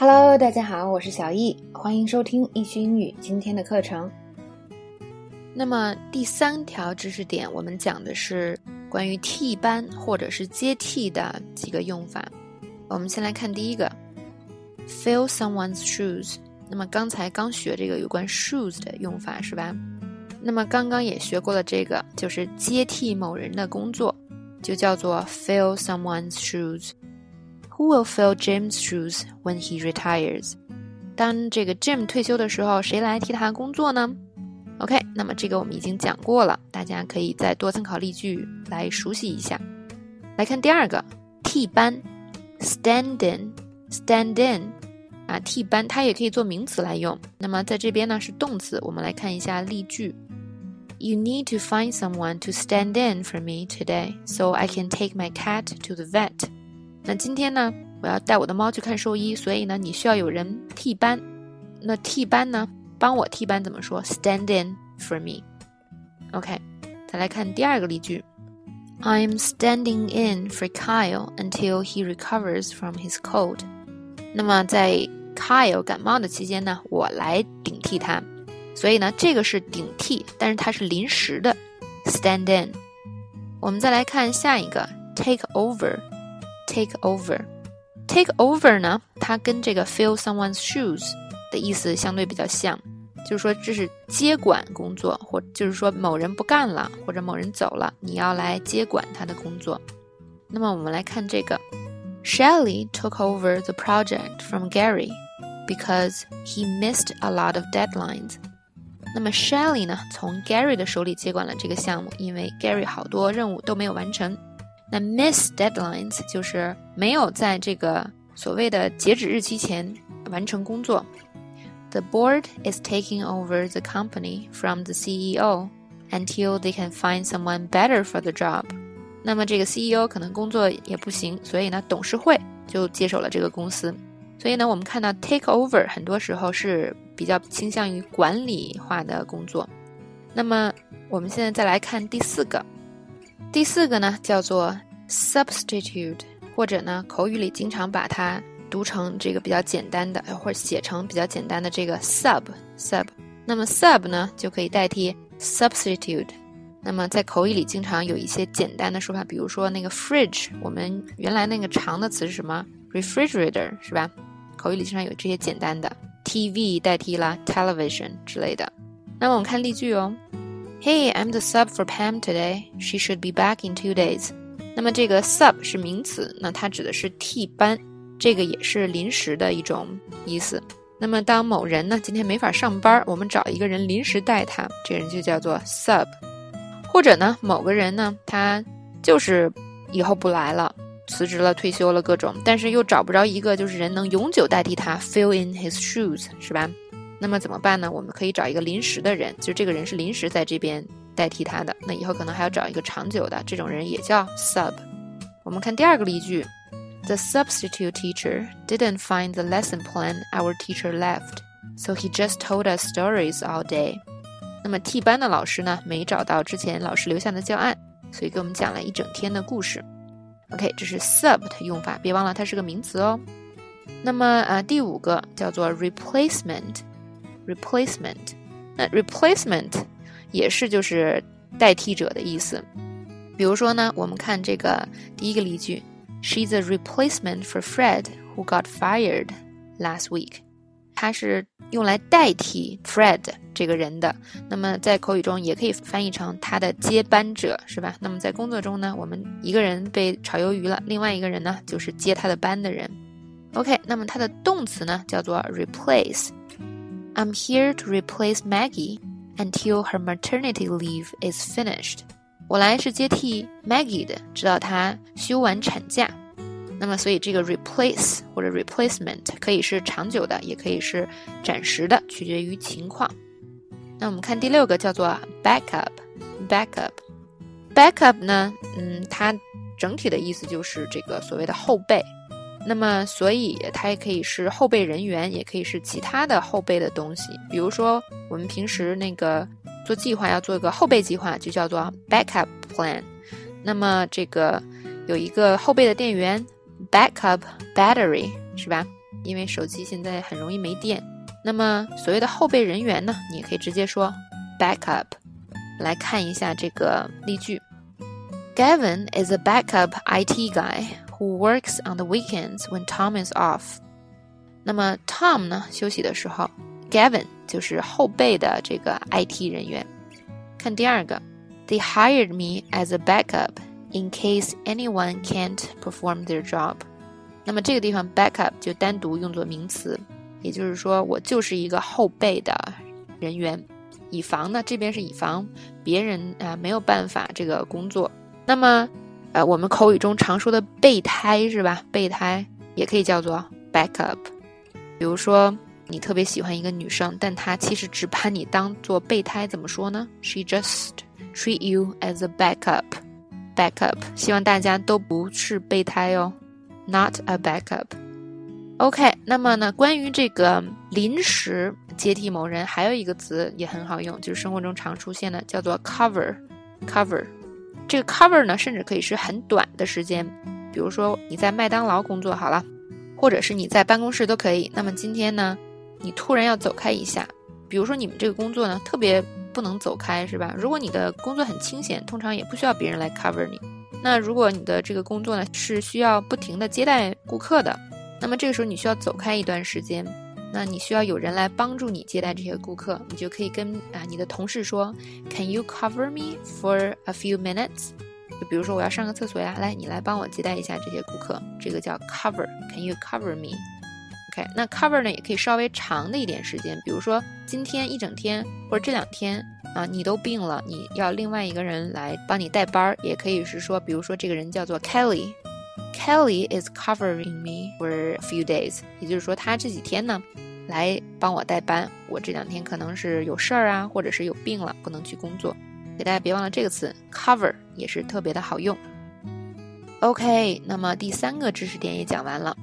Hello，大家好，我是小易，欢迎收听易学英语今天的课程。那么第三条知识点，我们讲的是关于替班或者是接替的几个用法。我们先来看第一个，fill someone's shoes。那么刚才刚学这个有关 shoes 的用法是吧？那么刚刚也学过了这个，就是接替某人的工作，就叫做 fill someone's shoes。Who will fill Jim's shoes when he retires？当这个 Jim 退休的时候，谁来替他工作呢？OK，那么这个我们已经讲过了，大家可以再多参考例句来熟悉一下。来看第二个，替班，stand in，stand in，啊，替班它也可以做名词来用。那么在这边呢是动词，我们来看一下例句。You need to find someone to stand in for me today, so I can take my cat to the vet. 那今天呢，我要带我的猫去看兽医，所以呢，你需要有人替班。那替班呢，帮我替班怎么说？Stand in for me。OK，再来看第二个例句：I'm standing in for Kyle until he recovers from his cold。那么在 Kyle 感冒的期间呢，我来顶替他。所以呢，这个是顶替，但是它是临时的，stand in。我们再来看下一个，take over。Take over。take over 呢，它跟这个 fill someone's shoes 的意思相对比较像，就是说这是接管工作，或就是说某人不干了，或者某人走了，你要来接管他的工作。那么我们来看这个，Shelly took over the project from Gary because he missed a lot of deadlines。那么 Shelly 呢，从 Gary 的手里接管了这个项目，因为 Gary 好多任务都没有完成。那 miss deadlines 就是没有在这个所谓的截止日期前完成工作。The board is taking over the company from the CEO until they can find someone better for the job。那么这个 CEO 可能工作也不行，所以呢，董事会就接手了这个公司。所以呢，我们看到 take over 很多时候是比较倾向于管理化的工作。那么我们现在再来看第四个。第四个呢叫做 substitute，或者呢口语里经常把它读成这个比较简单的，或者写成比较简单的这个 sub sub。那么 sub 呢就可以代替 substitute。那么在口语里经常有一些简单的说法，比如说那个 fridge，我们原来那个长的词是什么 refrigerator 是吧？口语里经常有这些简单的 TV 代替了 television 之类的。那么我们看例句哦。Hey, I'm the sub for Pam today. She should be back in two days. 那么这个 sub 是名词，那它指的是替班，这个也是临时的一种意思。那么当某人呢今天没法上班，我们找一个人临时代他，这人就叫做 sub。或者呢某个人呢他就是以后不来了，辞职了、退休了各种，但是又找不着一个就是人能永久代替他，fill in his shoes，是吧？那么怎么办呢？我们可以找一个临时的人，就这个人是临时在这边代替他的。那以后可能还要找一个长久的，这种人也叫 sub。我们看第二个例句：The substitute teacher didn't find the lesson plan our teacher left, so he just told us stories all day。那么替班的老师呢，没找到之前老师留下的教案，所以给我们讲了一整天的故事。OK，这是 sub 的用法，别忘了它是个名词哦。那么啊，第五个叫做 replacement。replacement，那 replacement 也是就是代替者的意思。比如说呢，我们看这个第一个例句，She's a replacement for Fred who got fired last week。它是用来代替 Fred 这个人的。那么在口语中也可以翻译成他的接班者，是吧？那么在工作中呢，我们一个人被炒鱿鱼了，另外一个人呢就是接他的班的人。OK，那么它的动词呢叫做 replace。I'm here to replace Maggie until her maternity leave is finished。我来是接替 Maggie 的，直到她休完产假。那么，所以这个 replace 或者 replacement 可以是长久的，也可以是暂时的，取决于情况。那我们看第六个，叫做 backup。backup backup 呢，嗯，它整体的意思就是这个所谓的后背。那么，所以它也可以是后备人员，也可以是其他的后备的东西。比如说，我们平时那个做计划要做一个后备计划，就叫做 backup plan。那么，这个有一个后备的电源，backup battery，是吧？因为手机现在很容易没电。那么所谓的后备人员呢，你也可以直接说 backup。来看一下这个例句：Gavin is a backup IT guy who works on the weekends when Tom is off。那么 Tom 呢休息的时候，Gavin 就是后备的这个 IT 人员。看第二个，They hired me as a backup in case anyone can't perform their job。那么这个地方 backup 就单独用作名词，也就是说我就是一个后备的人员，以防呢这边是以防别人啊没有办法这个工作。那么呃我们口语中常说的备胎是吧？备胎也可以叫做 backup。比如说。你特别喜欢一个女生，但她其实只把你当做备胎，怎么说呢？She just treat you as a backup. Backup，希望大家都不是备胎哦，not a backup. OK，那么呢，关于这个临时接替某人，还有一个词也很好用，就是生活中常出现的，叫做 cover. Cover，这个 cover 呢，甚至可以是很短的时间，比如说你在麦当劳工作好了，或者是你在办公室都可以。那么今天呢？你突然要走开一下，比如说你们这个工作呢，特别不能走开，是吧？如果你的工作很清闲，通常也不需要别人来 cover 你。那如果你的这个工作呢，是需要不停的接待顾客的，那么这个时候你需要走开一段时间，那你需要有人来帮助你接待这些顾客，你就可以跟啊你的同事说，Can you cover me for a few minutes？就比如说我要上个厕所呀，来，你来帮我接待一下这些顾客，这个叫 cover，Can you cover me？OK，那 cover 呢，也可以稍微长的一点时间，比如说今天一整天，或者这两天啊，你都病了，你要另外一个人来帮你代班儿，也可以是说，比如说这个人叫做 Kelly Kelly is covering me for a few days，也就是说他这几天呢，来帮我代班，我这两天可能是有事儿啊，或者是有病了，不能去工作。给大家别忘了这个词 cover 也是特别的好用。OK，那么第三个知识点也讲完了。